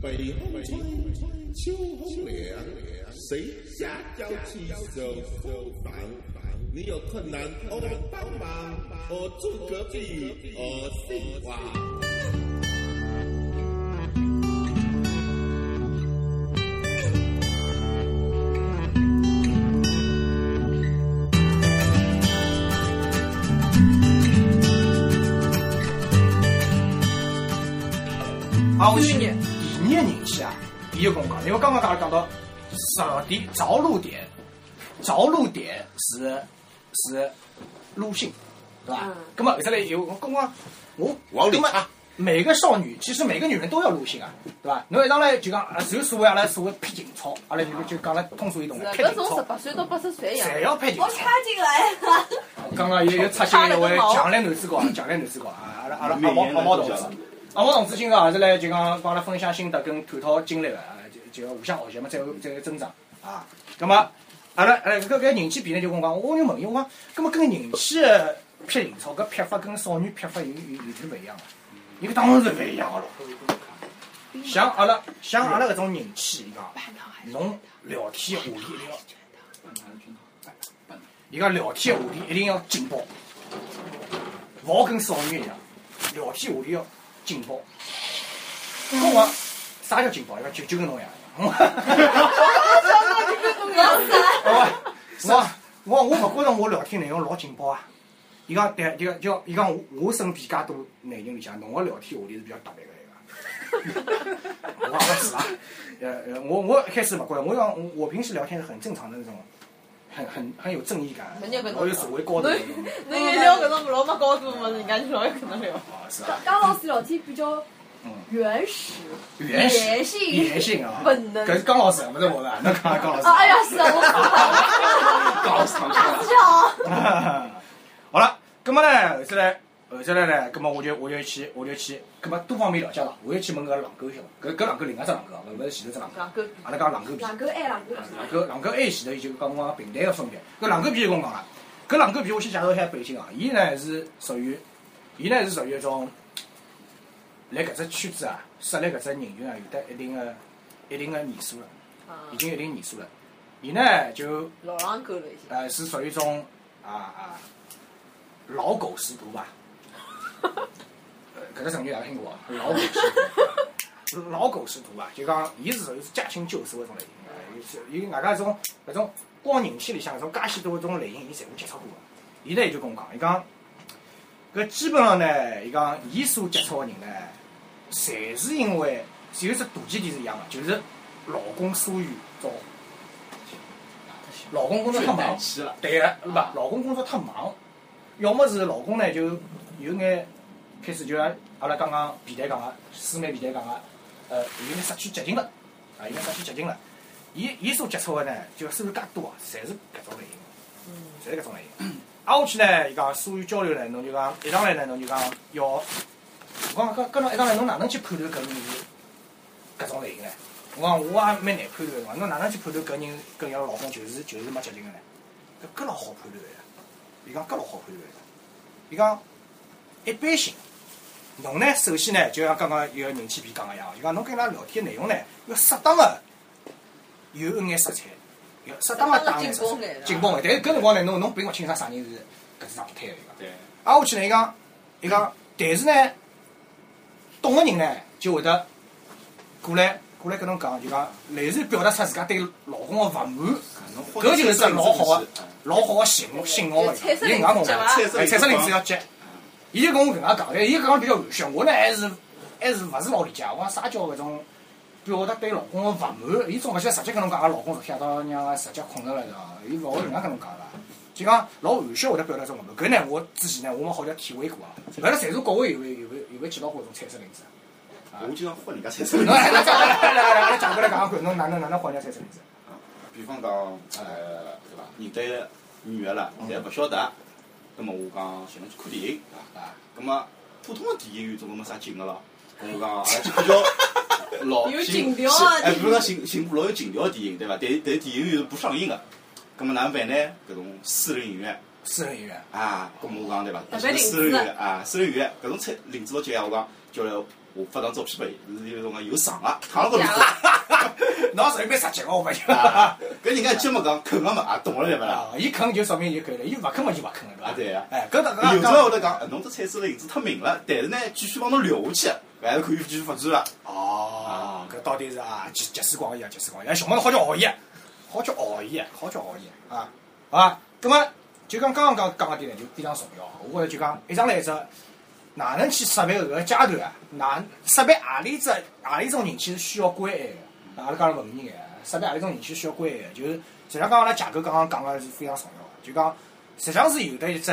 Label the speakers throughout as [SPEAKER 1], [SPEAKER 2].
[SPEAKER 1] 北风吹，秋风凉，谁家娇妻手手房？你有困难我帮忙，我住隔壁，我姓王。
[SPEAKER 2] 好，我去年气啊，伊就跟我讲，因为刚刚讲讲到着地着陆点，着陆点是是路性，对吧
[SPEAKER 3] 嗯？
[SPEAKER 2] 那么后头来有我跟我讲我那么
[SPEAKER 1] 往里插
[SPEAKER 2] 每个少女，其实每个女人都要路性啊，对吧？侬一上来就讲，啊，就所谓阿拉所谓劈情操，阿拉就就讲了通俗易懂的劈
[SPEAKER 3] 搿从十，八岁到八十岁一样。
[SPEAKER 2] 侪要劈情操。
[SPEAKER 4] 我插进来了，
[SPEAKER 2] 刚刚又又插进一位强烈男主角啊，强烈男主角啊，阿拉阿拉阿毛阿毛同志，阿毛同志今朝也是来就讲帮阿拉分享心得跟探讨经历个啊，就就互相学习嘛，再再增长啊。咁么阿拉呃搿搿人气比呢就我讲，我就问伊我讲，咁么跟人气的劈情操搿劈法跟少女劈法有有有点勿一样个？伊讲当然是勿一样个咯。像阿拉像阿拉搿种人气，伊讲侬聊天话题一定要。伊讲聊天话题一定要劲爆，勿好跟少女一样，聊天话题要劲爆。跟我啥叫劲爆？伊讲就就跟侬一样。我我我我勿觉着我聊天内容老劲爆啊！伊讲对，就就伊讲我我身边介多男人里向，侬个聊天话题是比较特别个一个。我也勿是啊，呃呃，我我一开始勿觉着，我讲我我平时聊天是很正常的那种，很很很有正义感，老有社会高度的那种。
[SPEAKER 3] 侬一聊搿种老没高度嘛，人家就老有可能聊。
[SPEAKER 2] 啊，是啊，
[SPEAKER 4] 刚老师聊天比较
[SPEAKER 2] 嗯
[SPEAKER 4] 原始，
[SPEAKER 2] 原始
[SPEAKER 4] 原性
[SPEAKER 2] 野性啊，
[SPEAKER 4] 本能
[SPEAKER 2] 搿是江老师，勿是我的，侬讲江老师。
[SPEAKER 4] 啊，哎呀，是啊，我
[SPEAKER 2] 江老师讲
[SPEAKER 4] 大师好，
[SPEAKER 2] 好了，葛么呢，后头来，后头来呢，葛么我就我就去我就去，葛么多方面了解了，我又去问搿狼狗晓得，搿搿狼狗另外只狼狗啊，勿勿是前头只狼狗，
[SPEAKER 3] 狼狗
[SPEAKER 2] 阿拉讲狼狗皮。
[SPEAKER 4] 狼狗爱狼狗，
[SPEAKER 2] 狼狗狼狗 A 前头伊就讲我平台个分别，搿狼狗皮就跟我讲了，搿狼狗皮我先介绍一下背景啊，伊呢是属于，伊呢是属于一种，辣搿只圈子啊，设立搿只人群啊，有得一定个一定个年数了，
[SPEAKER 3] 啊。
[SPEAKER 2] 已经一定年数了，伊呢就
[SPEAKER 3] 老狼狗了已经。
[SPEAKER 2] 呃是属于一种啊啊老狗识途吧，呃 搿个成语大家听过啊，老狗识途。老狗识途啊，就讲伊是属于是驾轻就熟搿种类型啊，有是有外加搿种搿种光人气里向搿种介许多搿种类型，伊侪部接触过个。伊呢伊就跟我讲，伊讲搿基本上呢，伊讲伊所接触个人呢，侪是因为有一只大前提是一样个，就是老公疏于照顾。老公工作太忙，对个，是吧？老公工作太忙，要么是老公呢就有眼开始就像阿拉刚刚皮蛋讲个，师妹皮蛋讲个，呃，有眼失去激情了，啊，有眼失去激情了。伊伊所接触个呢，就收入介多啊，侪是搿种类型的，侪是搿种类型的。挨下去呢，伊讲所有交流呢，侬就讲一上来呢，侬就讲要，我讲搿搿侬一上来侬哪能去判断搿人是搿种类型呢？我讲我也蛮难判断个，侬哪能去判断搿人跟伊拉老公就是就是没激情个呢？搿搿老好判断个呀。伊讲搿老好判断个。伊讲一般性，侬呢首先呢，就像刚刚有个人气皮讲个一样，伊讲侬跟伊拉聊天内容呢，要适当个有一眼色彩，要适当个打眼色彩，紧绷眼。但是搿辰光呢，侬侬并勿清爽啥人是搿只状态个伊讲。
[SPEAKER 5] 对，
[SPEAKER 2] 挨下去呢，伊讲，伊讲，但是呢，懂个人呢，就会得过来过来跟侬讲，就讲类似表达出自家对老公个勿满，搿就是只老好个老好个信号信号个，伊搿能介讲个，哎，彩色领子要接。伊就跟我搿能介讲，但伊讲得比较含蓄，我呢还是还是勿是老理解。我讲啥叫搿种表达对老公个勿满？伊总勿晓得直接跟侬讲，阿拉老公昨天夜到让阿直接困着了，对伐？伊勿会搿能介跟侬讲个。就讲老含蓄会得表达种勿满。搿呢，我之前呢，我没好像体会过啊。勿晓得在座各位有没有有没有有没有见到过搿种彩色领子？
[SPEAKER 5] 我经常换人家菜色
[SPEAKER 2] 侬来来讲来来来来，阿拉讲过来讲讲看，侬哪能哪能换人家彩色领子？
[SPEAKER 5] 比方讲，呃，对伐？认得女个了，侪勿晓得，葛末我讲寻侬去看 电影，对伐？
[SPEAKER 2] 啊，
[SPEAKER 5] 葛末普通个电影院总归没啥劲个咯。咁我讲，阿拉去比较老
[SPEAKER 3] 有
[SPEAKER 5] 寻
[SPEAKER 3] 情调啊
[SPEAKER 5] 比如讲寻寻部老有情调个电影，对伐？但但电影院是不上映个，葛末哪能办呢？搿种私人影院
[SPEAKER 2] 私人影院。
[SPEAKER 5] 啊，咁我讲对伐？私人影院啊，私人影院搿种菜林子老结啊，我讲叫来我发张照片拨伊，是有种讲有伤个，躺了高头做。
[SPEAKER 2] 侬 随便杀鸡我发现。
[SPEAKER 5] 啊，搿人家节目讲啃个嘛，也懂了对勿啦？
[SPEAKER 2] 啊，伊啃就说明就可以了，伊勿啃嘛就勿啃了，
[SPEAKER 5] 啊对啊
[SPEAKER 2] 哎，搿搭
[SPEAKER 5] 有
[SPEAKER 2] 搿
[SPEAKER 5] 种会得讲，呃侬这菜色的影子太明了，但是呢，继续帮侬留下去，搿还是可以继续发展个。
[SPEAKER 2] 哦，搿到底是啊，集集思广益啊，集思广益。哎，熊猫好叫熬夜，好叫熬夜，好叫熬夜啊！好啊，葛么就讲刚刚讲讲个点呢，就非常重要。我觉着就讲一上来一只，哪能去识别搿个阶段啊？哪识别何里只何里种人气是需要关爱个？阿拉讲了文艺眼，识别何里种人气需要关爱个？就是实际上刚阿拉架构刚刚讲个是非常重要个，就讲实际上是有得一只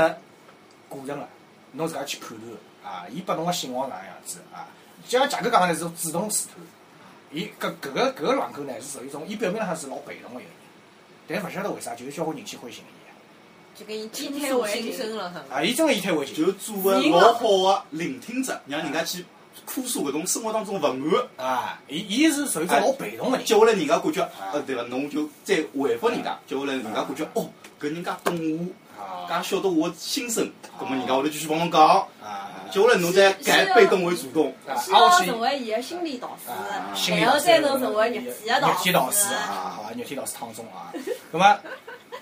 [SPEAKER 2] 过程个，侬自家去判断啊，伊拨侬个信号哪能样子啊？就像架构讲个是主动试探，伊搿搿个搿个软口呢是属于一种，伊表面上是老被动个一个人，但勿晓得为啥就是交关人去欢喜伊。
[SPEAKER 3] 就给你倾诉心声了，
[SPEAKER 2] 啊，伊真个以退为进，
[SPEAKER 5] 就做个老好个聆听者，让人家去哭诉搿种生活当中勿安。
[SPEAKER 2] 啊，伊伊是属于一种老被动个人。
[SPEAKER 5] 接下来人家感觉，呃，对伐？侬就再回复人家，接下来人家感觉，哦，搿人家懂我，
[SPEAKER 2] 啊
[SPEAKER 5] 介晓得我心声，葛末人家会得继续帮侬讲。
[SPEAKER 2] 啊，
[SPEAKER 5] 接下来侬再改被动为主动。
[SPEAKER 2] 啊，
[SPEAKER 4] 成为伊个心理导
[SPEAKER 2] 啊，
[SPEAKER 4] 师，然后再能成为肉体个
[SPEAKER 2] 肉体导师
[SPEAKER 4] 师。
[SPEAKER 2] 啊，好吧，肉体导师汤中啊。那么，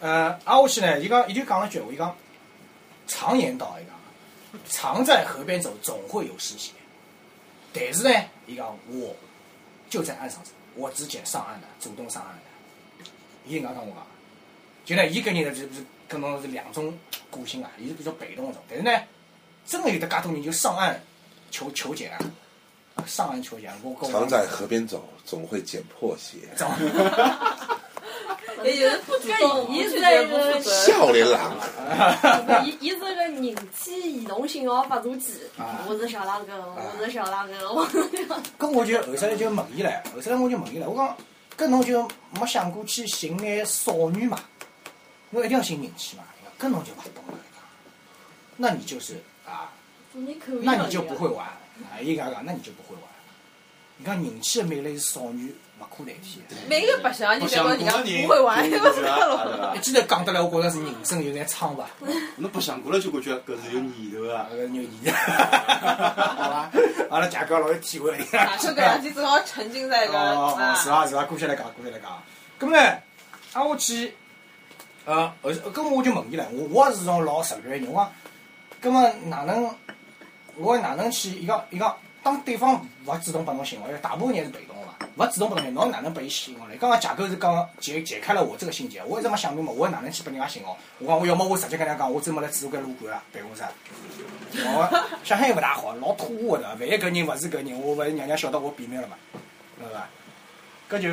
[SPEAKER 2] 呃，挨下去呢，伊讲伊就讲了句话，伊讲常言道，伊讲常在河边走，总会有湿鞋。但是呢，伊讲我就在岸上走，我只捡上岸的，主动上岸的。伊能介跟我讲，就呢，伊跟人呢是不是跟侬是两种个性啊？伊是比较被动一种，但是呢，真的有的介多人就上岸求求解啊，啊上岸求捡，我跟我
[SPEAKER 1] 常在河边走，总会捡破鞋。笑脸郎，
[SPEAKER 4] 伊伊是个人气移动信号发射机
[SPEAKER 2] 啊，
[SPEAKER 4] 我是小狼狗，我是小狼狗，我是小
[SPEAKER 2] 搿我就后头来就问伊唻，后头来我就问伊唻，我讲，搿侬就没想过去寻眼少女嘛？侬一定要寻人气嘛？搿侬就勿懂了。那你就是啊，那你就不会玩啊！伊讲讲，那你就不会玩。你讲人气的魅力是少女勿可代替的。
[SPEAKER 3] 每个白相你
[SPEAKER 5] 不想
[SPEAKER 3] 觉得人家不会玩，
[SPEAKER 5] 就
[SPEAKER 3] 不知
[SPEAKER 5] 觉得
[SPEAKER 3] 道了。
[SPEAKER 5] 啊
[SPEAKER 2] 一记头讲得来，我觉着是人生有眼苍白，
[SPEAKER 5] 侬白相过了就感觉搿是有念头啊。
[SPEAKER 2] 搿个牛意。好伐？阿拉价格老有体会的。
[SPEAKER 3] 啊，这个两天正好沉浸在一个
[SPEAKER 2] 哦，哦，是
[SPEAKER 3] 啊，
[SPEAKER 2] 啊是啊，过去来讲，过去来讲。咁么呢，挨下去，呃，后咁我就问伊了，我我也是种老直率的人，我讲，咁么哪能，我哪能去？伊讲伊讲，当对方勿主动拨侬信号，因为大部分人是被动的嘛，勿主动拨侬信号，侬哪能拨伊信号呢？刚刚架构是讲解解开了我这个心结，我一直没想明白，我哪能去拨人家信号？我讲我要么我直接跟人家讲，我周末来住搿路馆啊，办公室。我想想也勿大好，老突兀的，万一搿人勿是搿人，我勿是让人晓得我变面了嘛，对伐？搿就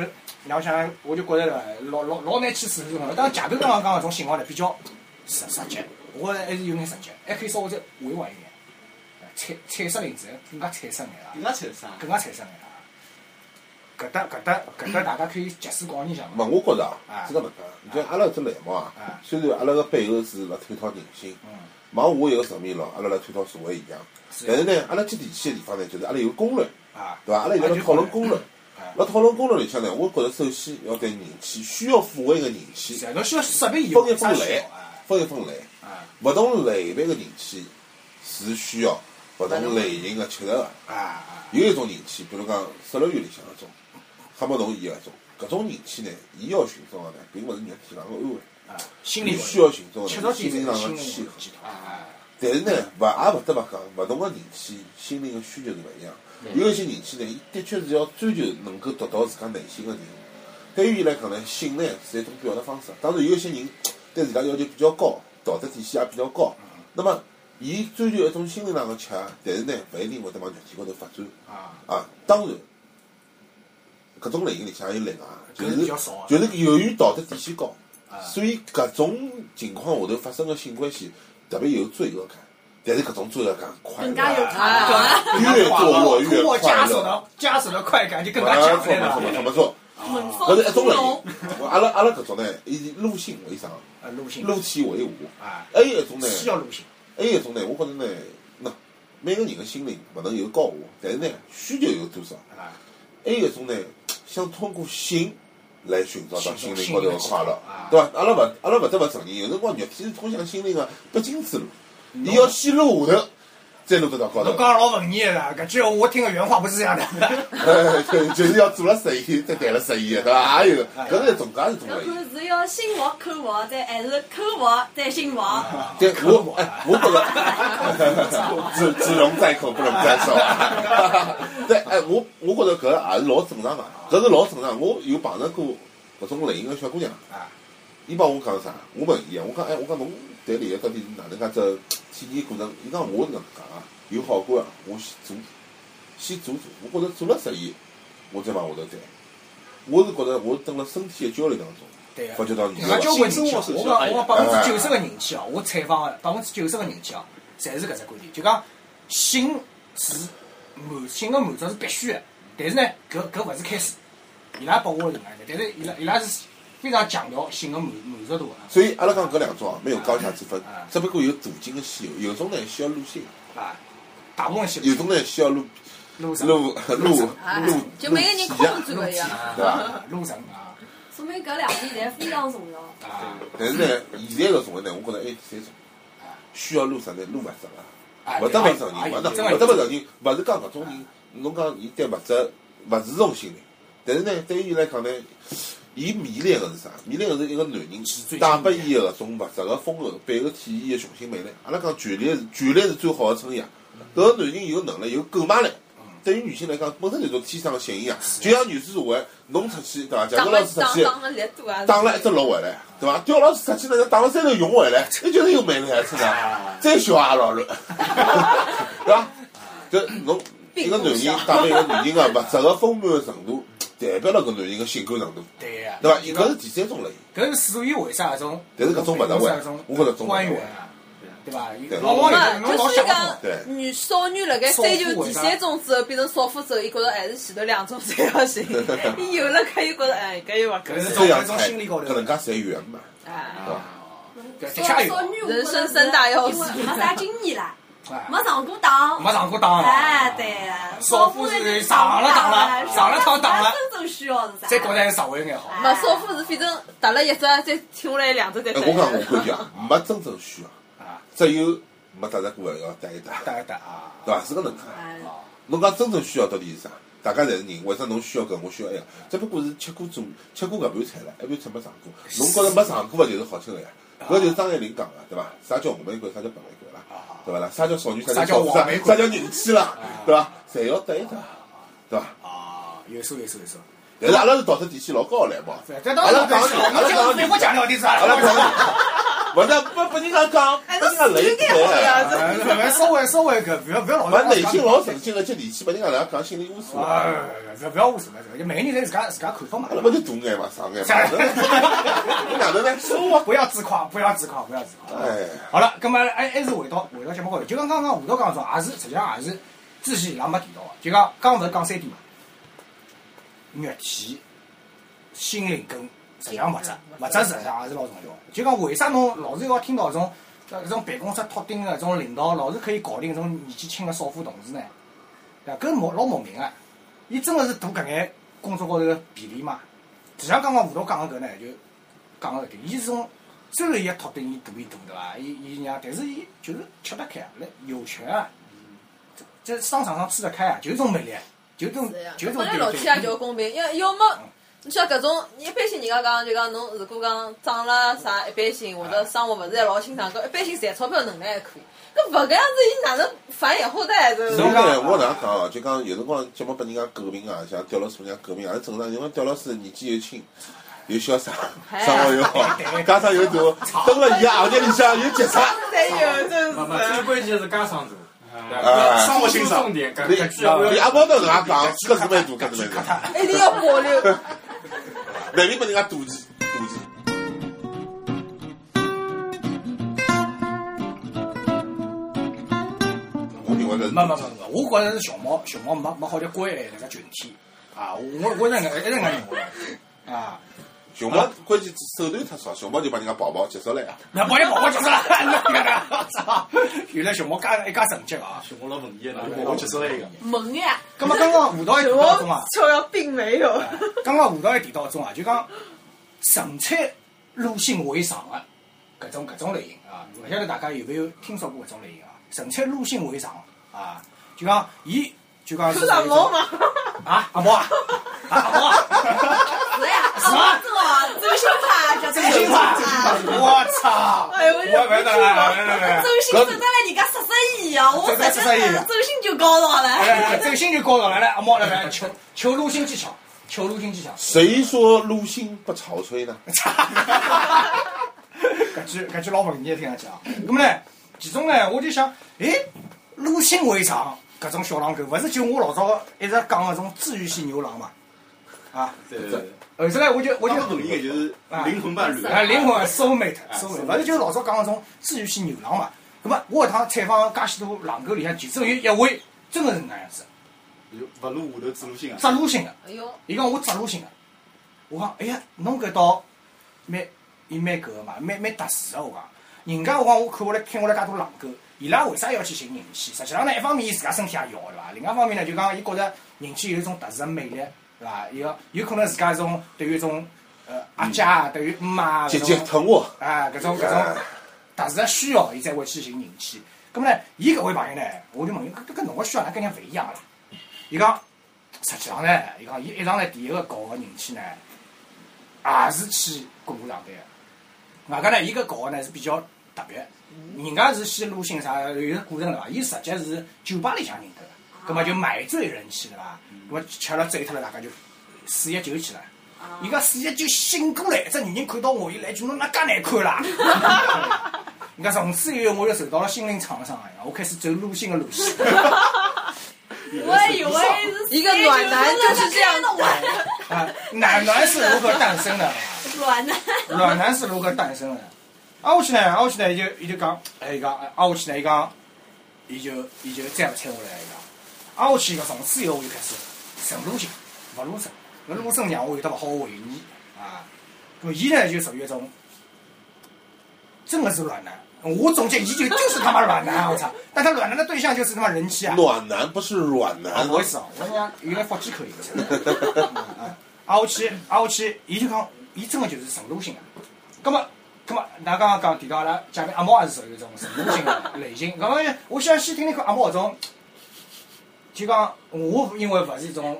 [SPEAKER 2] 让我想，我就觉着老老老难去处理个。当然，架构刚刚讲搿种信号呢，比较实实际，我还是有眼实际，还可以稍微再委婉一点，彩彩色领子更加彩色眼啦，
[SPEAKER 5] 人家才是啥？
[SPEAKER 2] 更加彩色眼啦。搿搭搿搭搿搭，大家可以集思广益一下嘛。
[SPEAKER 1] 勿，我觉着
[SPEAKER 2] 啊
[SPEAKER 1] 啊，是搿能介。你像阿拉搿只栏目啊
[SPEAKER 2] 啊，
[SPEAKER 1] 虽然阿拉个背后是辣探讨人性，
[SPEAKER 2] 嗯，
[SPEAKER 1] 往下一个层面咯，阿拉辣探讨社会现象。但是呢，阿拉接地气个地方呢，就是阿拉有个公论，
[SPEAKER 2] 啊，
[SPEAKER 1] 对伐？阿拉现在辣讨论公论。
[SPEAKER 2] 啊，
[SPEAKER 1] 辣讨论公论里向呢，我觉着首先要对人气需要抚慰个人气
[SPEAKER 2] 是啊，侬需要识别伊
[SPEAKER 1] 分一分类
[SPEAKER 2] 啊，
[SPEAKER 1] 分一分类。
[SPEAKER 2] 啊
[SPEAKER 1] 勿同类别个人气是需要勿同类型个吃的个。有一种人气，比如讲失乐园里向搿种，黑毛侬伊搿种，搿种人气呢，伊要寻找个呢，并勿是肉体上个安慰，
[SPEAKER 2] 啊，心理
[SPEAKER 1] 伊需要寻找
[SPEAKER 2] 吃
[SPEAKER 1] 个心灵上个契合。但是呢，勿也勿得勿讲，勿同个人气心灵个需求是勿一样。有一些人气呢，伊的确是要追求能够达到自家内心个人。对于伊来讲呢，性呢是一种表达方式。当然，有一些人对自家要求比较高，道德底线也比较高。那么，伊追求一种心灵上个吃，但是呢，勿一定会得往肉体高头发展。
[SPEAKER 2] 啊，
[SPEAKER 1] 啊，当然，搿种类型里向也有例外，就
[SPEAKER 2] 是
[SPEAKER 1] 就是由于道德底线高
[SPEAKER 2] 啊，
[SPEAKER 1] 所以搿种情况下头发生个性关系特别有罪恶感。但是搿种罪恶感快
[SPEAKER 4] 更加有
[SPEAKER 1] 乐，
[SPEAKER 3] 啊，
[SPEAKER 1] 越做越
[SPEAKER 2] 通过
[SPEAKER 1] 快
[SPEAKER 2] 枷锁
[SPEAKER 1] 乐。
[SPEAKER 2] 的枷锁的快感就更加
[SPEAKER 1] 啊，
[SPEAKER 2] 强烈
[SPEAKER 1] 了没错没错
[SPEAKER 2] 了。
[SPEAKER 1] 没搿是一种类。阿拉阿拉搿种呢，以露性为上，
[SPEAKER 2] 啊，路线
[SPEAKER 1] 露体为伍。
[SPEAKER 2] 啊，
[SPEAKER 1] 还有一种呢，
[SPEAKER 2] 需要路线
[SPEAKER 1] 还有一种呢，我觉着呢，喏，每个人的心灵勿能有高下，但是呢，需求有多少？
[SPEAKER 2] 啊，
[SPEAKER 1] 还有一种呢，想通过性来寻找到心灵高头的快乐
[SPEAKER 2] 啊，
[SPEAKER 1] 对伐？阿拉勿阿拉勿得勿承认，有辰光肉体是通向心灵的必经之路，伊要先落下头，再落到到高头
[SPEAKER 2] 侬。讲老文艺的了，搿句话我听个原话不是这样的。
[SPEAKER 1] 哎，就就是要做了十亿，再谈了十亿，对伐？也有，搿是中间是多
[SPEAKER 4] 要
[SPEAKER 1] 了。
[SPEAKER 4] 看是要心服口服，再还是口服再心服。
[SPEAKER 1] 对，我哎，我觉着 只只容在口，不容在手。对，哎，我我觉着搿也是老正常个，搿是老正常。我有碰着过搿种类型个小姑娘，
[SPEAKER 2] 啊，
[SPEAKER 1] 伊帮我讲啥？我问伊啊，我讲哎，我讲侬谈恋爱到底是哪能介只体验过程？伊讲我是搿能讲啊，有好感啊，我先做，先做做。我觉着做了适意，我再往下头谈。我是觉着我蹲辣身体个交流当中，
[SPEAKER 2] 对个。
[SPEAKER 1] 发觉到你
[SPEAKER 2] 人家交关人气啊，我讲我讲百分
[SPEAKER 1] 哎
[SPEAKER 2] 之九十个人气哦，我采访个百分之九十个人气哦，侪是搿只观点，就讲性是满性个满足是必须的，但是呢，搿搿勿是开始，伊拉拨我是搿能介，但是伊拉伊拉是非常强调性个满满足度个
[SPEAKER 1] 所以阿拉讲搿两种啊，没有高下之分
[SPEAKER 2] 啊，
[SPEAKER 1] 只不过有途径的稀有，有种呢需要入性，
[SPEAKER 2] 啊，大部分性
[SPEAKER 1] 有种呢需要路
[SPEAKER 2] 路上。
[SPEAKER 1] 入入
[SPEAKER 3] 哎
[SPEAKER 1] 入
[SPEAKER 3] 就每个人
[SPEAKER 1] 入体啊
[SPEAKER 3] 控制个一样。
[SPEAKER 1] 对伐？
[SPEAKER 2] 啊，路上啊。
[SPEAKER 4] 说明搿两点侪非常重要。
[SPEAKER 2] 啊。
[SPEAKER 1] 但是呢，现在搿种呢，我觉着还有第三种，需要路啥呢？路物质勿得勿承认，勿得
[SPEAKER 2] 真
[SPEAKER 1] 勿得勿承认，勿是讲搿种人，侬讲伊对物质勿注重心理，但是呢，对于伊来讲呢，伊迷恋个是啥？迷恋个是一个男人带拨伊个搿种物质个丰厚背后体现伊个雄性魅力。阿拉讲权力是权力是最好个称扬，搿个男人有能力有购买力。对于女性来讲，本身就是种天生个吸引啊！就像女子社会，侬出去对伐？贾
[SPEAKER 3] 打了
[SPEAKER 1] 哥老师出去，
[SPEAKER 3] 打打了
[SPEAKER 1] 一只鹿回来，对伐？刁老师出去呢，打了三头熊回来，那就是有魅力啊！真的，再小也老了，对伐？搿侬一个男人带拨一个女人个物质个丰满个程度，代表了搿男人个性感程度，
[SPEAKER 2] 对个，
[SPEAKER 1] 对伐？伊搿是第三种类型。
[SPEAKER 2] 搿是属于为啥搿种？
[SPEAKER 1] 但是搿种勿得为
[SPEAKER 2] 种
[SPEAKER 1] 我觉着种勿
[SPEAKER 2] 员啊，对伐？老
[SPEAKER 3] 就属于
[SPEAKER 2] 想勿通。
[SPEAKER 1] 对
[SPEAKER 3] 讲女少女辣盖追求第三种之后变成少妇之后，伊觉着还是前头两种最要行。伊有了搿伊觉着哎，搿又勿够
[SPEAKER 2] 搿是
[SPEAKER 1] 这样
[SPEAKER 2] 搿种
[SPEAKER 1] 才
[SPEAKER 2] 心理高头
[SPEAKER 1] 搿能介才圆满，
[SPEAKER 3] 哎，
[SPEAKER 1] 对伐？
[SPEAKER 2] 搿的确有
[SPEAKER 4] 少女
[SPEAKER 3] 人生三大要素
[SPEAKER 4] 没啥经验啦，
[SPEAKER 2] 啊，
[SPEAKER 4] 没上过当。
[SPEAKER 2] 没上过当
[SPEAKER 4] 哎，
[SPEAKER 2] 啊，
[SPEAKER 4] 对了，
[SPEAKER 2] 少妇是上了当了上了趟当了
[SPEAKER 4] 真正需要是啥？
[SPEAKER 2] 再觉得稍微有眼好。
[SPEAKER 3] 没少妇是反正打了一只，再听下来两只再。
[SPEAKER 1] 我讲我观点啊，没真正需要，
[SPEAKER 2] 啊，
[SPEAKER 1] 只有没搭着过的要搭一搭，
[SPEAKER 2] 搭一搭啊，
[SPEAKER 1] 对伐？是搿能介。
[SPEAKER 4] 哎
[SPEAKER 1] 侬讲真正需要到底是啥？大家侪是人，为啥侬需要搿，我需要埃个？只不过是吃过做吃过搿盘菜了，埃盘菜没上过。侬觉着没上过个就是好吃个呀？搿就是张爱玲讲个，对伐？啥叫红玫瑰，啥叫白玫瑰啦？对伐啦？啥叫少女，
[SPEAKER 2] 啥
[SPEAKER 1] 叫少妇
[SPEAKER 2] 叫黄玫瑰
[SPEAKER 1] 啥叫人气啦？对伐？侪要得一搭，对伐？
[SPEAKER 2] 啊，有数有数有数。
[SPEAKER 1] 但是阿拉是道德底线老高个来嘛。
[SPEAKER 2] 这当然
[SPEAKER 1] 阿拉讲
[SPEAKER 2] 我们就美国讲聊的是
[SPEAKER 1] 阿拉讲
[SPEAKER 2] 啊。，
[SPEAKER 1] 勿是不不人家讲，拨人家雷
[SPEAKER 2] 呃
[SPEAKER 1] 对。
[SPEAKER 2] 稍微稍微搿不要不要老
[SPEAKER 1] 勿内心老诚心个接地气，拨人家来讲心里无数。阿
[SPEAKER 2] 啊，不要不要无所谓，就每个人侪自家自家看法嘛。
[SPEAKER 1] 拉勿就大眼嘛，上眼嘛。你哪能呢？说啊！
[SPEAKER 2] 不要自夸，不要自夸，不要自夸。
[SPEAKER 1] 哎，
[SPEAKER 2] 好了，葛么还还是回到回到节目高头，就刚刚刚吴导讲说，也是实际上也是之前伊拉没提到个，就讲刚勿是讲三点嘛，肉体、心灵跟实际上物质，物质实际上也是老重要的。就讲为啥侬老是要听到搿种搿种办公室托顶个搿种领导，老是可以搞定搿种年纪轻个少妇同事呢？对伐？搿莫老莫名个，伊真个是图搿眼工作高头个便利嘛？实际上刚刚吴导讲个搿呢，就讲个搿点，伊是种虽然伊个托顶伊大伊大对伐？伊伊让，但是伊就是吃得开啊，来有权啊，这这商场上吃得开啊，就是种魅力，就这种就这种
[SPEAKER 3] 本来老天爷就公平，要要么，你像搿种一般性人家讲就讲侬如果讲长了啥一般性或者生活勿是还老清爽，搿一般性赚钞票能力还可以，搿勿搿样子伊哪能繁衍后代？这
[SPEAKER 1] 所以呢，我哪能讲哦？就讲有辰光节目拨人家诟病啊，像刁老师人家诟病也是正常，因为刁老师年纪又轻。又潇洒，生活又好，加上又大，蹲了伊个行业里向又结实，
[SPEAKER 3] 才有，真
[SPEAKER 6] 不不，最
[SPEAKER 3] 是。
[SPEAKER 6] 关键是家长大，
[SPEAKER 1] 啊
[SPEAKER 6] 生活欣赏
[SPEAKER 1] 你也勿得能介讲，搿是蛮大，搿是蛮大，
[SPEAKER 3] 一定要保留。
[SPEAKER 1] 难免拨人家妒忌妒忌。我认为是
[SPEAKER 2] 没没没没，我觉着是熊猫，熊猫没没好叫乖那个群体啊，我我是搿一直搿认为啊，
[SPEAKER 1] 熊猫关键手段太少，熊猫就帮人家抱抱结束了呀。
[SPEAKER 2] 那把你宝宝就是了，我操！原来熊猫加一家成绩啊！
[SPEAKER 6] 熊猫老文艺的，我结束了一个。
[SPEAKER 3] 萌呀，
[SPEAKER 2] 咁么刚刚舞蹈也提到中啊，
[SPEAKER 3] 秋瑶并没有。
[SPEAKER 2] 刚刚舞蹈也提到中啊，就讲纯粹入性为上的搿种搿种类型啊，勿晓得大家有没有听说过搿种类型啊？纯粹入性为上，啊，就讲伊就讲是
[SPEAKER 3] 看啥猫嘛？
[SPEAKER 2] 啊，阿毛啊，啊阿毛啊，
[SPEAKER 4] 是呀，
[SPEAKER 2] 是吗
[SPEAKER 4] 这个周星驰叫
[SPEAKER 2] 真心话，我操！
[SPEAKER 3] 哎呦，
[SPEAKER 2] 我不要得了，
[SPEAKER 4] 周星走得来人家十十亿啊，我直接
[SPEAKER 2] 十亿啊
[SPEAKER 4] 周星就高潮了。
[SPEAKER 2] 哎，周星就搞上来，阿毛来来求求鲁迅技巧，求鲁迅技巧。
[SPEAKER 1] 谁说鲁迅不潮吹呢？
[SPEAKER 2] 搿句搿句老文艺听上去啊。咁么呢，其中呢，我就想，诶，鲁迅为啥搿种小狼狗，勿是就我老早一直讲搿种治愈系牛郎嘛？啊，
[SPEAKER 5] 对对对，
[SPEAKER 2] 后头来我就我就
[SPEAKER 5] 当中应该就是灵魂伴侣。
[SPEAKER 2] 啊，灵魂 soul mate
[SPEAKER 5] 啊
[SPEAKER 2] soul mate，勿是就是老早讲那种治愈系牛郎嘛？那么我搿趟采访介许多狼狗里向，其中有一位真的是搿样子，
[SPEAKER 5] 就不露下头指路性啊。
[SPEAKER 2] 扎鲁迅的。
[SPEAKER 3] 哎呦，
[SPEAKER 2] 伊讲我扎鲁迅个，我讲哎呀，侬搿倒蛮伊蛮搿个嘛，蛮蛮特殊个。我讲，人家我讲我看下来看下来介多狼狗，伊拉为啥要去寻人气？实际上呢，一方面伊自家身体也要对伐？另外一方面呢，就讲伊觉着人气有一种特殊个魅力，对伐？伊个有可能自家一种对于一种呃阿姐啊，对于姆妈啊
[SPEAKER 1] 姐姐疼我，
[SPEAKER 2] 啊搿种搿种特殊个需要，伊才会去寻人气。咁么呢，伊搿位朋友呢，我就问伊，搿搿侬个需要哪跟人家勿一样啦？伊讲。实际上呢，伊讲伊一上来第一个搞个人气呢，也是去过路上班个。外加呢，伊搿搞个呢是比较特别，人家是先鲁迅啥有个过程对伐？伊实际是酒吧里向认得个，葛末就买醉人气对伐？葛末吃了醉脱了，大家就四一九去了。伊讲四一九醒过来，一只女人看到我，伊来句侬哪介难看啦？伊讲从此以后我就受到了心灵创伤，我开始走鲁迅的路线。
[SPEAKER 4] 我还以为是
[SPEAKER 3] 一个暖男就是这样
[SPEAKER 4] 的玩
[SPEAKER 2] 啊，暖男是如何诞生的？
[SPEAKER 4] 暖男。
[SPEAKER 2] 暖男是如何诞生的？挨下去呢，挨下去呢，伊就伊就讲，哎，伊讲挨下去呢，伊讲，伊就伊就再勿睬我了，伊讲，挨下去个从此以后我就开始神路性，勿露声，搿露声让我有得勿好回忆啊。咁么伊呢就属于一种，真的是暖男。我总结，伊就就是他妈暖男，我操！但他暖男的对象就是他妈人气啊。
[SPEAKER 1] 暖男不是软，男
[SPEAKER 2] 不。好意思哦，我讲有点福建口音。啊，挨下去，挨下去，伊就讲，伊真个就是神路型个。葛么，葛么，㑚刚刚讲提到阿拉嘉宾阿毛也是属于一种神路型个类型。葛么，我想先听听看阿毛搿种，就讲我因为勿是一种，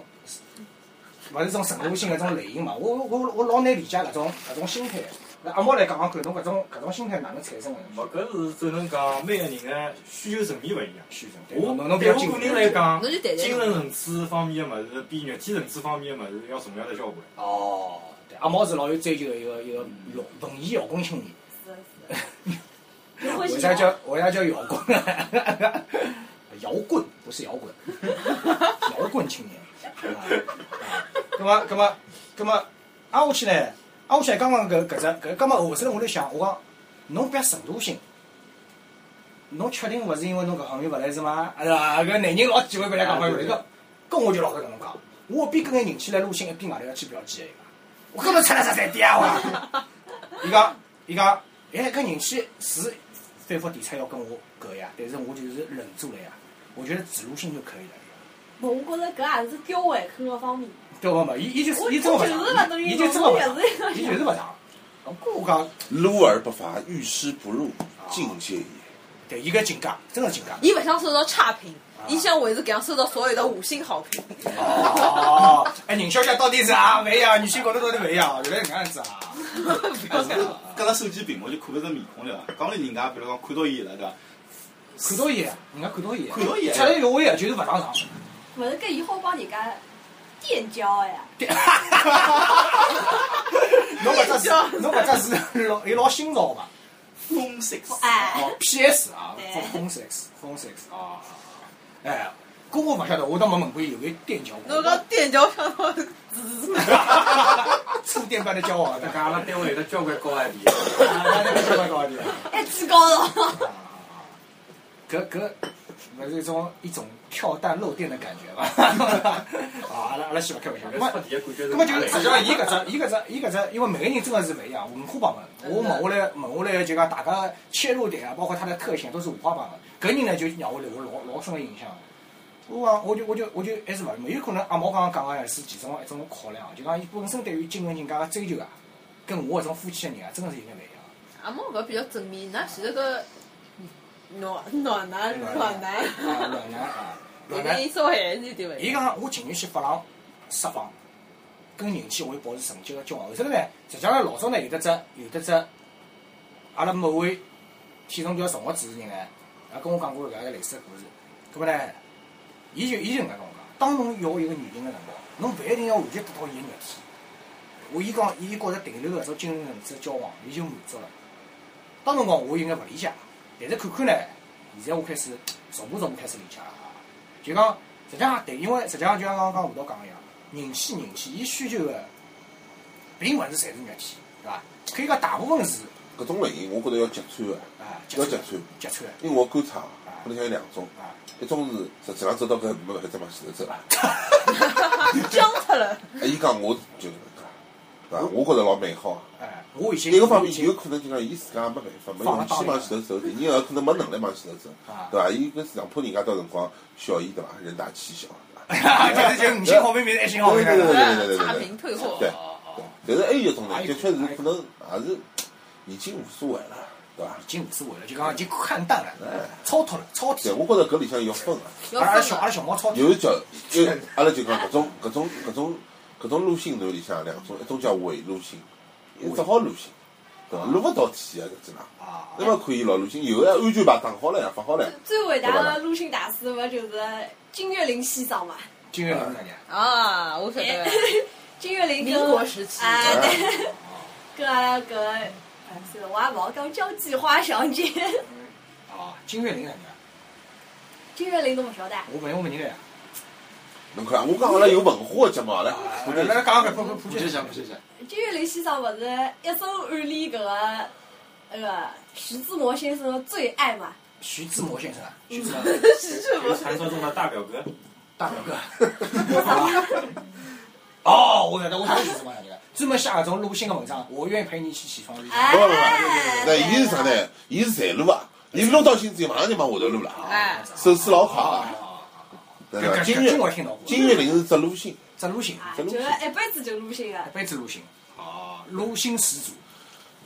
[SPEAKER 2] 勿是一种神路型搿种类型嘛，我我我老难理解搿种搿种心态。那阿毛来讲讲看，侬搿种搿种心态哪能产生的？
[SPEAKER 6] 勿，搿是只能讲每个人的需求层面勿一样。
[SPEAKER 2] 虚对
[SPEAKER 6] 我
[SPEAKER 2] 侬侬侬比
[SPEAKER 6] 对我个人来讲，精神层次方面的物事比肉体层次方面的物事要重要得交关。
[SPEAKER 2] 哦，对，阿毛是老有追求的一个一个摇文艺摇滚青年。为啥叫为啥叫摇滚？摇滚不是摇滚，摇滚青年。啊，咁么咁么咁么，挨下去呢？挨下去刚刚搿搿只搿，咁么后头我就想，我讲侬别程度性，侬确定勿是因为侬搿方面勿来事吗？啊，搿男人老忌讳过来讲讲搿个，搿我就老实跟侬讲，我边跟眼人气来路线一边外头要去表记个我根本出来啥三点啊我。伊讲伊讲，哎，搿人气是反复提出要跟我搿呀，但是我就是忍住了呀。我觉得指路性就可以了。
[SPEAKER 4] 我觉着搿也是刁胃口个方面。
[SPEAKER 2] 对勿嘛？伊伊就伊勿
[SPEAKER 4] 就是勿
[SPEAKER 2] 上，
[SPEAKER 4] 等于
[SPEAKER 2] 伊就真个勿伊就是勿上。我讲，
[SPEAKER 1] 撸而不伐，遇师不入，境界也。
[SPEAKER 2] 对，伊搿境界真个境界。
[SPEAKER 3] 伊勿想受到差评，伊想维持搿样受到所有的五星好评。
[SPEAKER 2] 哦，哎，宁小姐到底是啊？勿一样，女性角度到底勿一样，原来搿样子啊！
[SPEAKER 5] 搿个手机屏幕就看勿着面孔了？讲了人家比如讲看到伊了对伐？
[SPEAKER 2] 看到伊，人家看到伊，
[SPEAKER 5] 看到伊
[SPEAKER 2] 出来有位啊，就是勿上床。
[SPEAKER 4] 勿是搿伊好帮人家垫交个呀。
[SPEAKER 2] 侬搿只是，侬搿只是老伊老新潮嘛？
[SPEAKER 5] 风 six，
[SPEAKER 4] 哎，
[SPEAKER 2] 哦，PS 啊，
[SPEAKER 4] 对
[SPEAKER 2] 风 six，风 six 啊，哎，搿我勿晓得，我倒没问过伊有没有垫脚过。
[SPEAKER 3] 侬讲垫脚想到
[SPEAKER 2] 触电般的骄傲，
[SPEAKER 6] 搿阿拉单位有得交关高 ID，
[SPEAKER 2] 啊，那个交关高一点。
[SPEAKER 4] 一记高潮。
[SPEAKER 2] 搿搿勿是一种一种跳弹漏电的感觉吧？啊，阿拉阿拉先勿开玩笑。那么
[SPEAKER 6] 搿出题的感觉是
[SPEAKER 2] 那么就是实际上，伊搿只，伊搿只，伊搿只，因为每个人真的是勿一样，五花八门。我问下来，问下来就讲大家切入点啊，包括它的特性都是五花八门。搿人呢就让我留下老老深的印象。我讲，我就我就我就还是勿没有可能阿毛刚刚讲个是其中一种考量，就讲伊本身对于精神境界个追求啊，跟我搿种肤浅的人啊，真的是有点勿一样。
[SPEAKER 3] 阿毛搿比较正面，㑚前头个暖暖男暖男，
[SPEAKER 2] 啊，暖男啊，
[SPEAKER 3] 你
[SPEAKER 2] 暖男
[SPEAKER 3] 稍微严一点伐？
[SPEAKER 2] 伊讲我情愿去发廊释放，跟人气会保持纯洁个交往。后头呢，实际上老早呢有得只有得只，阿拉某位体重比较重个主持人呢，也跟我讲过搿个类似个故事。搿么呢，伊就伊就搿能介跟我讲，当侬要一个女人个辰光，侬勿一定要完全得到伊个肉体。我伊讲，伊觉着停留搿种精神层次个交往，伊就满足了。当辰光我有眼勿理解，但是看看呢，现在我开始逐步逐步开始理解了啊。就讲实际上也对，因为实际上就像刚刚吴导讲个一样，人气人气，伊需求个并勿是侪是肉体，对伐？可以讲大部分是
[SPEAKER 1] 搿种类型，我觉着要击穿个，
[SPEAKER 2] 啊，
[SPEAKER 1] 要击穿。
[SPEAKER 2] 击穿的
[SPEAKER 1] 因为我观察，可能像有两种，
[SPEAKER 2] 啊。
[SPEAKER 1] 一种是实际上走到搿没办法再往前头走了。
[SPEAKER 3] 僵脱了。
[SPEAKER 1] 哎，伊讲我就搿能介，对伐？我觉着老美好。
[SPEAKER 2] 哎，我已经
[SPEAKER 1] 一个方面有可能就讲伊自家也没办法，没勇气往前头走，第二个可能没能力往前头走
[SPEAKER 2] 啊，
[SPEAKER 1] 对伐？伊跟市场怕人家到辰光小伊，对伐？人大欺小，
[SPEAKER 2] 就是就五星好评比一星好评
[SPEAKER 1] 对对对对对
[SPEAKER 3] 差评退货。
[SPEAKER 1] 对。但是还有一种呢，的确是可能也是已经无所谓了，对伐？
[SPEAKER 2] 已经无所谓了，就讲已经看淡了
[SPEAKER 1] 哎，
[SPEAKER 2] 超脱了，超
[SPEAKER 1] 对，
[SPEAKER 2] 体。
[SPEAKER 1] 我觉着搿里向要分个，
[SPEAKER 2] 阿拉小阿拉。小猫超脱。
[SPEAKER 1] 有叫就阿拉就讲搿种搿种搿种搿种路线段里向两种，一种叫伪路线，只好路线，对伐？录勿到体个搿只啦。
[SPEAKER 2] 啊，
[SPEAKER 1] 那么可以咯，路线有个安全牌打好了呀，放好了呀。
[SPEAKER 4] 最伟大的录信大师勿就是金岳霖先生嘛？
[SPEAKER 2] 金岳霖哪年？
[SPEAKER 3] 啊，我晓得。
[SPEAKER 4] 金岳霖跟
[SPEAKER 3] 民国时期
[SPEAKER 4] 啊对，跟阿拉搿哎，是我也勿好讲交际花小姐，
[SPEAKER 2] 哦，金岳霖哪年？
[SPEAKER 4] 金岳霖侬勿晓得。
[SPEAKER 2] 我问我问人个呀。
[SPEAKER 1] 侬看，我讲阿拉有文化个节目来，普及
[SPEAKER 2] 来来讲讲普普普
[SPEAKER 6] 普及一下，普。及一下。
[SPEAKER 4] 金岳霖先生勿是一手暗恋搿个那个徐志摩先生的最爱嘛？
[SPEAKER 2] 徐志摩先生啊，徐志摩
[SPEAKER 6] 就是传说中的大表哥。
[SPEAKER 2] 大表哥。哦，我晓得，我晓得徐志摩哪年了，专门写搿种录心个文章，我愿意陪你去起起床。
[SPEAKER 4] 哎
[SPEAKER 1] 不不不，那伊是啥呢？伊是财路啊，伊录到心之后马上就往下头录了，
[SPEAKER 3] 哎，
[SPEAKER 1] 手势老快啊。金
[SPEAKER 2] 搿句我听到过。
[SPEAKER 1] 金岳霖是只路线，
[SPEAKER 2] 只录心，
[SPEAKER 4] 啊，就是一辈子就录信个
[SPEAKER 2] 一。辈子录心。哦，录心始祖。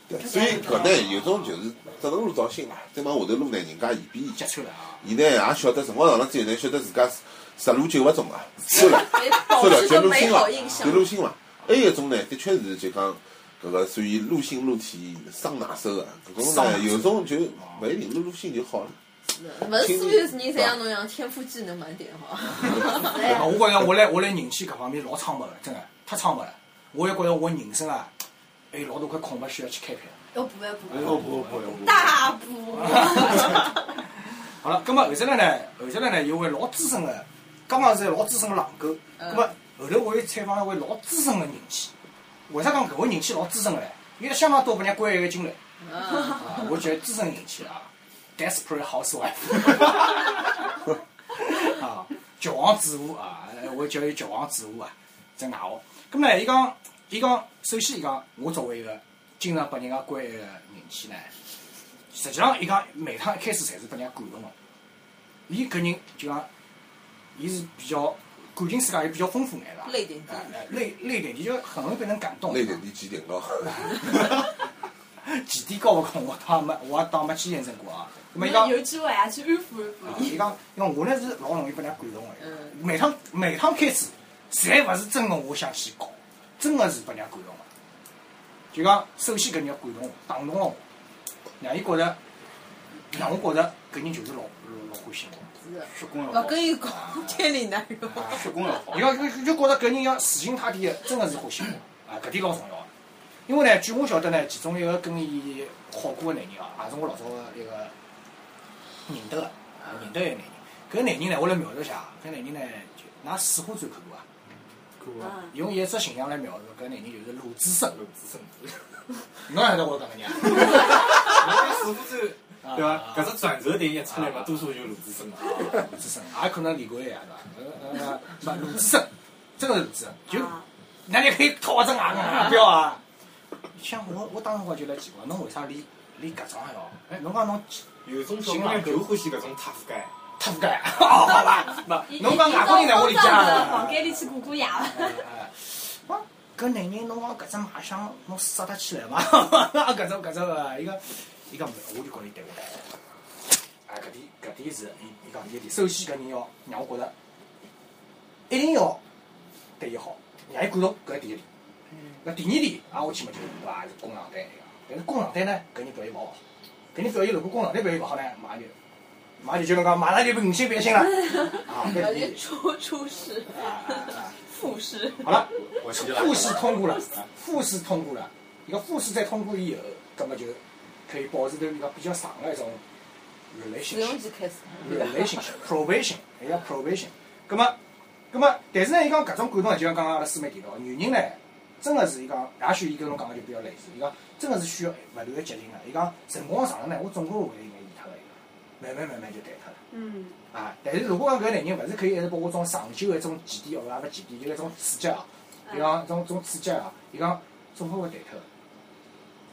[SPEAKER 1] 对所以搿呢有种就是只能路到心啦，再往下头路呢，人家嫌比伊
[SPEAKER 2] 揭穿了啊！
[SPEAKER 1] 伊呢也晓得辰光长了之后呢，晓得自家十路九勿中啊，算 了。
[SPEAKER 3] 给保
[SPEAKER 1] 算了，就
[SPEAKER 3] 持个美
[SPEAKER 1] 录心了
[SPEAKER 3] 好印，象
[SPEAKER 1] 就。录心了。还有一种呢，的确是就讲搿个属于录心录体伤拿手个，搿种呢有种就勿一定录录心就好了。
[SPEAKER 3] 勿是所有人侪像侬一样天赋技能满点哈。
[SPEAKER 2] 啊我觉着我来我来人气搿方面老苍白个，真个太苍白了。我也觉着我人生啊，还有老多块空白需要去开辟。
[SPEAKER 4] 要补要补，
[SPEAKER 6] 要补要补，
[SPEAKER 4] 大补。
[SPEAKER 2] 好了，葛末后头来呢，后头来呢有位老资深个，刚刚是老资深个狼狗，葛末后头我又采访一位老资深个人气。为啥讲搿位人气老资深个呢？有得相当多拨人家关爱个经历
[SPEAKER 3] 嗯，
[SPEAKER 2] 啊！我觉得资深人气啊，desperate housewife 啊，绝望主妇啊，我叫伊绝望主妇啊，这外号。咁呢，伊讲，伊讲，首先伊讲，我作为一个经常拨人家关爱个人气呢，实际上伊讲每趟一开始侪是拨人家感动个。伊搿人就讲，伊是比较感情世界也比较丰富眼啦，
[SPEAKER 3] 泪点低
[SPEAKER 2] 泪泪点低就很容易被人感动。
[SPEAKER 1] 泪点点几点高，
[SPEAKER 2] 几点高勿空，我倒没，我也当没去验证过啊。咁么伊讲，
[SPEAKER 4] 有机会也去安抚安抚伊。
[SPEAKER 2] 伊讲，因为我呢是老容易被人家感动个。
[SPEAKER 3] 嗯
[SPEAKER 2] 每趟每趟开始，侪勿是真个我想去搞，真个是被人家感动个。就讲，首先搿人要感动我，打动了我，让伊觉着，让我觉着搿人就是老老老欢喜我。
[SPEAKER 6] 血供要
[SPEAKER 3] 勿
[SPEAKER 6] 好，
[SPEAKER 3] 跟伊讲天理难容。
[SPEAKER 6] 血供 要好
[SPEAKER 2] 伊。讲就就觉着搿人要死心塌地个，真个是欢喜我，啊，搿点老重要个。因为呢，据我晓得呢，其中一个跟伊好过个男人哦，也是我老早个一个认得个，啊，认得一个男人。搿男人呢，我来描述一下，搿男人呢，就㑚水浒传看过啊？
[SPEAKER 4] 嗯，
[SPEAKER 2] 用一只形象来描述，搿男人就是鲁智深。
[SPEAKER 6] 鲁智深，
[SPEAKER 2] 侬也晓得我讲搿人啊？
[SPEAKER 6] 师傅这对伐？搿只转折点一出来嘛，多数就是鲁智深嘛。
[SPEAKER 2] 鲁智深也可能李逵呀，对伐？呃呃，不，鲁智深，真个是鲁智深，就
[SPEAKER 4] 啊
[SPEAKER 2] 那你可以掏只牙啊？不要啊。像我，我当时我就来奇怪，侬为啥连连搿种还要？哎，侬讲侬
[SPEAKER 6] 有种小姑娘就欢喜搿种塔夫盖，
[SPEAKER 2] 脱不盖？好吧，不，侬讲外国人来，我理解
[SPEAKER 4] 到
[SPEAKER 2] 了。
[SPEAKER 4] 房间里去过过夜了。
[SPEAKER 2] 哎哎，啊，搿男人侬讲搿只卖相，侬杀得起来伐？搿种搿种个，伊个伊讲勿，我就觉着伊对我来。啊，搿点搿点是伊伊讲第一点，首先搿人要让我觉着一定要对伊好，让伊感动，搿是第一点。那第二点，啊，我去嘛就对伐，是攻上队个，但是攻上单呢，搿人表现勿好，搿人表现如果攻上单表现勿好呢，马上就马上就就侬讲，马上就五星变星了，啊，第
[SPEAKER 3] 初初试、
[SPEAKER 2] 啊啊啊！
[SPEAKER 3] 复试，
[SPEAKER 2] 好了，复试通过了，复试通过了，伊个复试再通过以后，葛么就可以保持头一个比较长的一种
[SPEAKER 3] 试用
[SPEAKER 2] relationship。
[SPEAKER 3] 期开始
[SPEAKER 2] ，relationship probation，还要 probation。葛么，葛么，但是呢，伊讲搿种感动呢，就像刚刚阿拉师妹提到，女人呢，真个是伊讲，也许伊跟侬讲个就比较类似，伊讲真个是需要勿断个激情个。伊讲辰光长了呢，我总归会有眼厌脱个，伊讲慢慢慢慢就淡脱了。
[SPEAKER 4] 嗯，
[SPEAKER 2] 啊，但是如果讲搿男人勿是可以一直拨我种长久个一种前提，或者也勿前提，就一种刺激啊，伊讲种种刺激啊，伊讲总归会淡脱个。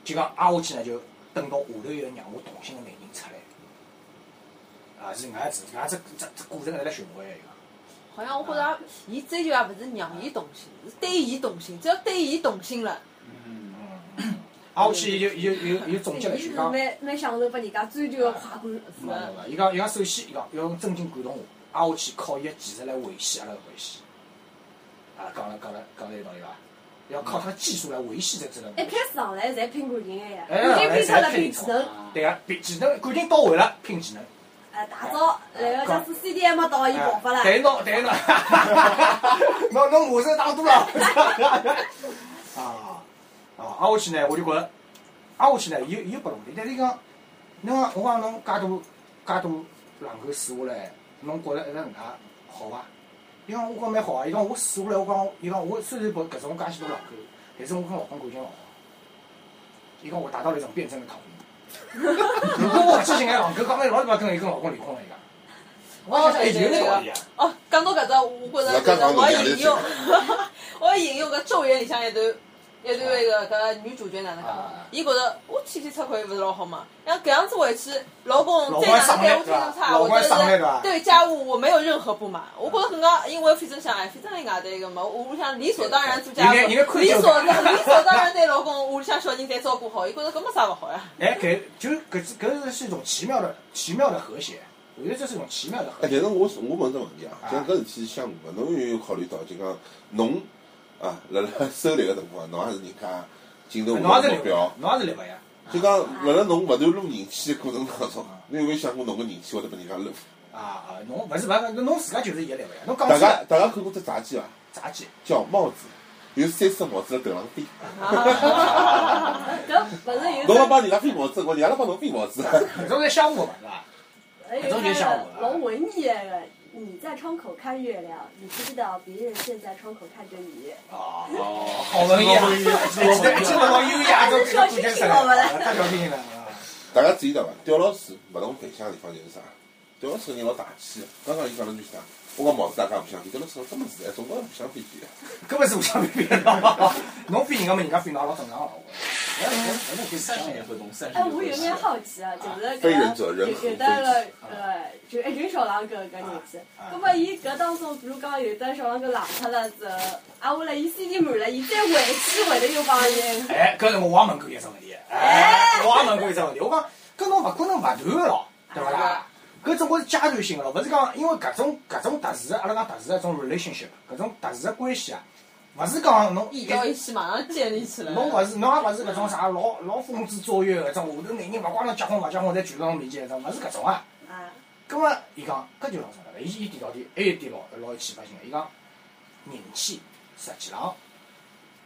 [SPEAKER 2] 就讲挨下去呢，就等到下头一个让我动心个男人出来。啊，是搿样子，搿样子这这过程还辣循环个伊讲。
[SPEAKER 3] 好像我觉着伊追求也勿是让伊动心，是对伊动心，只要对伊动心了，
[SPEAKER 2] 嗯，挨下去伊就伊就伊就伊就总结了一
[SPEAKER 4] 伊是
[SPEAKER 2] 句讲，
[SPEAKER 4] 蛮蛮享受拨人家追求个快感。
[SPEAKER 2] 勿勿勿，伊讲伊讲首先伊讲要用真情感动我，挨下去靠伊个技术来维系阿拉个关系。啊，讲了讲了讲了有道理伐？要靠他的技术来维系在这个。
[SPEAKER 4] 一开始上来侪拼感情个呀，
[SPEAKER 2] 哎
[SPEAKER 4] 感情拼出了
[SPEAKER 2] 拼
[SPEAKER 4] 拼技能，
[SPEAKER 2] 对个，拼技能感情到位了，拼技能。
[SPEAKER 4] 哎，大招，然后假使 CD 还没到，伊爆发了。
[SPEAKER 2] 但是侬，但是侬，侬侬马手打多了。啊啊！挨下去呢，我就觉着，挨下去呢，伊伊又不容易。但是伊讲，侬讲我讲侬介多介多浪口试下来，侬觉着一直能介好伐？伊讲我讲蛮好啊。伊讲我试下来，我讲伊讲我虽然拨搿种介许多浪口，但是我跟老公感情老好。伊讲我达到了一种辩证的统一。如果我勿去寻眼浪口，讲明老早跟伊跟老公离婚了伊讲。我好像，哎，有眼道理啊。
[SPEAKER 3] 哦，讲到搿只，我觉着我要引用，我要引用个《咒怨》里向一段一段那个搿女主角哪能讲
[SPEAKER 2] 啊？
[SPEAKER 3] 伊觉着我天天出轨勿是老好嘛？像搿样子回去，老公
[SPEAKER 2] 老
[SPEAKER 3] 再哪能对我态度差，
[SPEAKER 2] 老公
[SPEAKER 3] 或者
[SPEAKER 2] 上来对吧
[SPEAKER 3] 是对家务我没有任何不满。我觉着搿个，因为反正想哎，反正人家对个嘛，屋里向理所当然做家务，理所理所当然对老公屋里向小人侪照顾好，伊觉着搿没啥勿好呀。
[SPEAKER 2] 哎，搿就搿是搿是一种奇妙的奇妙的和谐，我觉得这是一种奇妙的和
[SPEAKER 1] 哎，但。是我是我问只问题啊，就讲搿事体是相互个，侬有没有考虑到，就讲侬啊，辣辣收力个辰光，侬也是人家镜头
[SPEAKER 2] 侬也是立
[SPEAKER 1] 下的目标，，
[SPEAKER 2] 侬也是立勿呀？
[SPEAKER 1] 就讲辣辣侬勿断撸人气的过程当中，侬有没有想过侬个人气会得被人家撸？
[SPEAKER 2] 啊啊，侬勿是勿是，侬自家就是一个立勿呀？侬讲
[SPEAKER 1] 大家大家看过只杂技伐？
[SPEAKER 2] 杂技，
[SPEAKER 1] 叫帽子，有三只帽子辣头上飞
[SPEAKER 4] 搿勿是有种，
[SPEAKER 1] 侬要帮人家飞帽子，我人家来帮侬飞帽子。
[SPEAKER 2] 搿种是相互嘛，是伐？
[SPEAKER 4] 还有那个老文艺个，你在窗口看月亮，你不知道别人正在窗口看着你。
[SPEAKER 2] 哦，
[SPEAKER 5] 哦，
[SPEAKER 2] 好文艺啊！记得记得老优雅，这这古典出来，太小心了啊！
[SPEAKER 1] 大家注意到伐？刁老师勿同白相个地方就是啥？刁老师个人老大气个。刚刚伊讲了句啥？我讲帽子大家勿相比，刁老师讲这么自然，总归勿相比比。
[SPEAKER 2] 搿勿是互相比比的，侬比人家嘛，人家比侬也老正常了。我觉得搿搿搿
[SPEAKER 6] 三十年
[SPEAKER 2] 年
[SPEAKER 6] 河东，三十
[SPEAKER 4] 哎，我有点。好奇啊，就是
[SPEAKER 1] 非
[SPEAKER 4] 搿
[SPEAKER 1] 人者人
[SPEAKER 4] 有有的个呃，就一群小狼狗搿人气。葛末伊搿当中，比如讲有的小狼狗冷脱了之后，啊，为了伊 CD 满了，伊再回去会得又帮伊。
[SPEAKER 2] 哎，搿是我也问过伊一只问题，哎，我也问过伊只问题，我讲搿侬勿可能勿断个咯，对勿啦？搿总归是阶段性个咯，勿是讲因为搿种搿种特殊个，阿拉讲特殊个一种 relationship，搿种特殊个关系啊，勿是讲侬
[SPEAKER 3] 一到一起马上建立起来。
[SPEAKER 2] 侬勿是侬也勿是搿种啥老老风姿卓越个搿种，下头男人勿光侬结婚勿结婚侪聚到侬面前搿种，勿是搿种啊。
[SPEAKER 4] 啊，
[SPEAKER 2] 葛末伊讲搿就老重要了，伊伊提到点还有一点老老有启发性个，伊讲人气实际上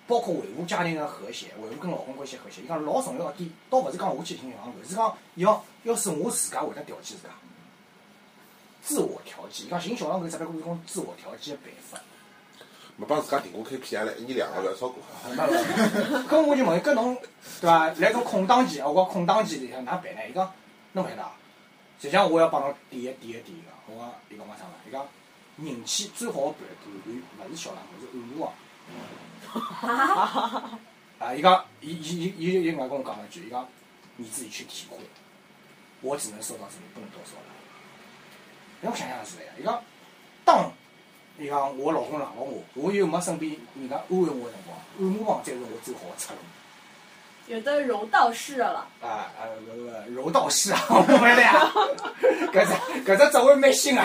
[SPEAKER 2] 包括维护家庭个和谐，维护跟老公关系和谐，伊讲老重要个点，倒勿是讲我去听银行是讲要要是我自家会得调剂自家，自我调剂。伊讲寻小狼狗只不过是种自我调剂个办法。
[SPEAKER 1] 没帮自家定过 KPI 来，一年两个月要超过。
[SPEAKER 2] 搿我就问伊，搿侬对伐？来种空档期，我讲空档期里向哪办呢？伊讲侬勿晓得啊。实际上我要帮侬点一点一点伊讲，我讲伊讲我啥嘛？伊讲人气最好个伴伴侣勿是小狼狗，是暗路王。啊！伊讲，伊伊伊伊伊外跟我讲了一句，伊讲你自己去体会，我只能说到这里，不能多说了。让我想想是的呀，伊讲当伊讲我老公冷落我，我又没身边人家安慰我个辰光，按摩房才是我最好个出路。
[SPEAKER 4] 有的柔道式的了，
[SPEAKER 2] 啊啊，柔道师啊，我们了呀，搿只搿只职位蛮新啊，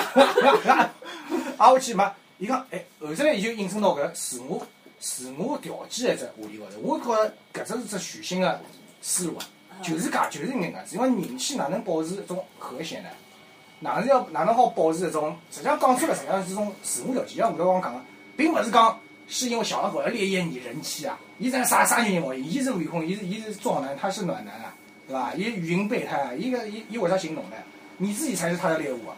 [SPEAKER 2] 挨下去嘛，伊讲，哎，后头来伊就引申到搿自我自我调剂一只话题高头，我觉着搿只是只全新的思路啊，就是介就是搿能介子，因为人气哪能保持一种和谐呢？哪能要哪能好保持一种？实际上讲出来，实际上是种自我调剂。像吴德光讲个，并勿是讲是因为小老虎要烈焰你人气啊，伊在啥啥原因毛？伊是胃空，伊是伊是壮男，他是暖男啊，对吧？伊语音备胎啊，伊个伊伊为啥行动呢？你自己才是他的猎物啊，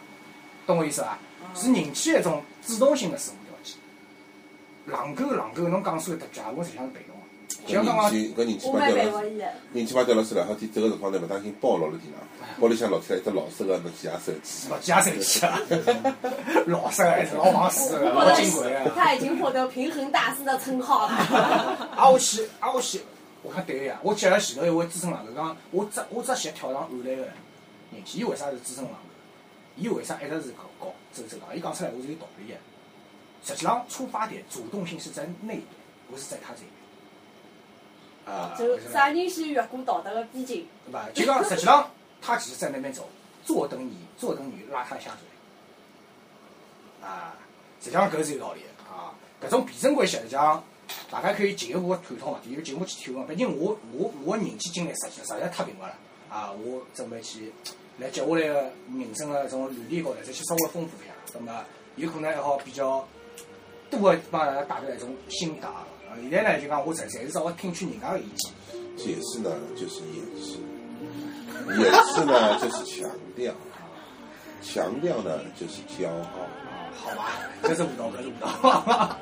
[SPEAKER 2] 懂我意思伐？是人气的一种主动性的自我调剂。狼狗狼狗，侬讲出来搭假，我实际上是被动的。
[SPEAKER 1] 搿人气搿人气
[SPEAKER 4] 我蛮
[SPEAKER 1] 嘛掉了。人气嘛掉了是两好天走个辰光呢，勿当心包落了地上，包里向落出来一只老式个诺基亚手机。
[SPEAKER 2] 诺基亚手机啊，老式还是老王式的，老金贵的。
[SPEAKER 4] 得他已经获得平衡大师的称号了。
[SPEAKER 2] 挨下去，啊我去，我看对个呀。我接了前头一位资深狼狗讲，我只我只写跳上岸来个人气，伊为啥是资深狼狗？伊为啥一直是搞搞走走廊？伊讲出来我是有道理个。实际上出发点主动性是在那边，不是在他这边。啊，
[SPEAKER 4] 就啥人先越过道德的边境，
[SPEAKER 2] 对吧？就讲实际上他只是在那边走，坐等你，坐等你拉他下水。啊，实际上搿是有道理的啊。搿种辩证关系，实际上大家可以进一步探讨嘛，有进一步去探讨。毕竟我我我人际经历实际实在太贫乏了啊，我准备去来接下来个人生的这种履历高头再去稍微丰富一下，那么有可能还好比较多的帮大家带来一种心得现在呢就讲我暂暂时稍微听取人家的意见。
[SPEAKER 1] 解释呢就是掩饰，掩饰呢就是强调，强调呢就是骄傲。
[SPEAKER 2] 好吧，这是舞蹈，这是舞蹈。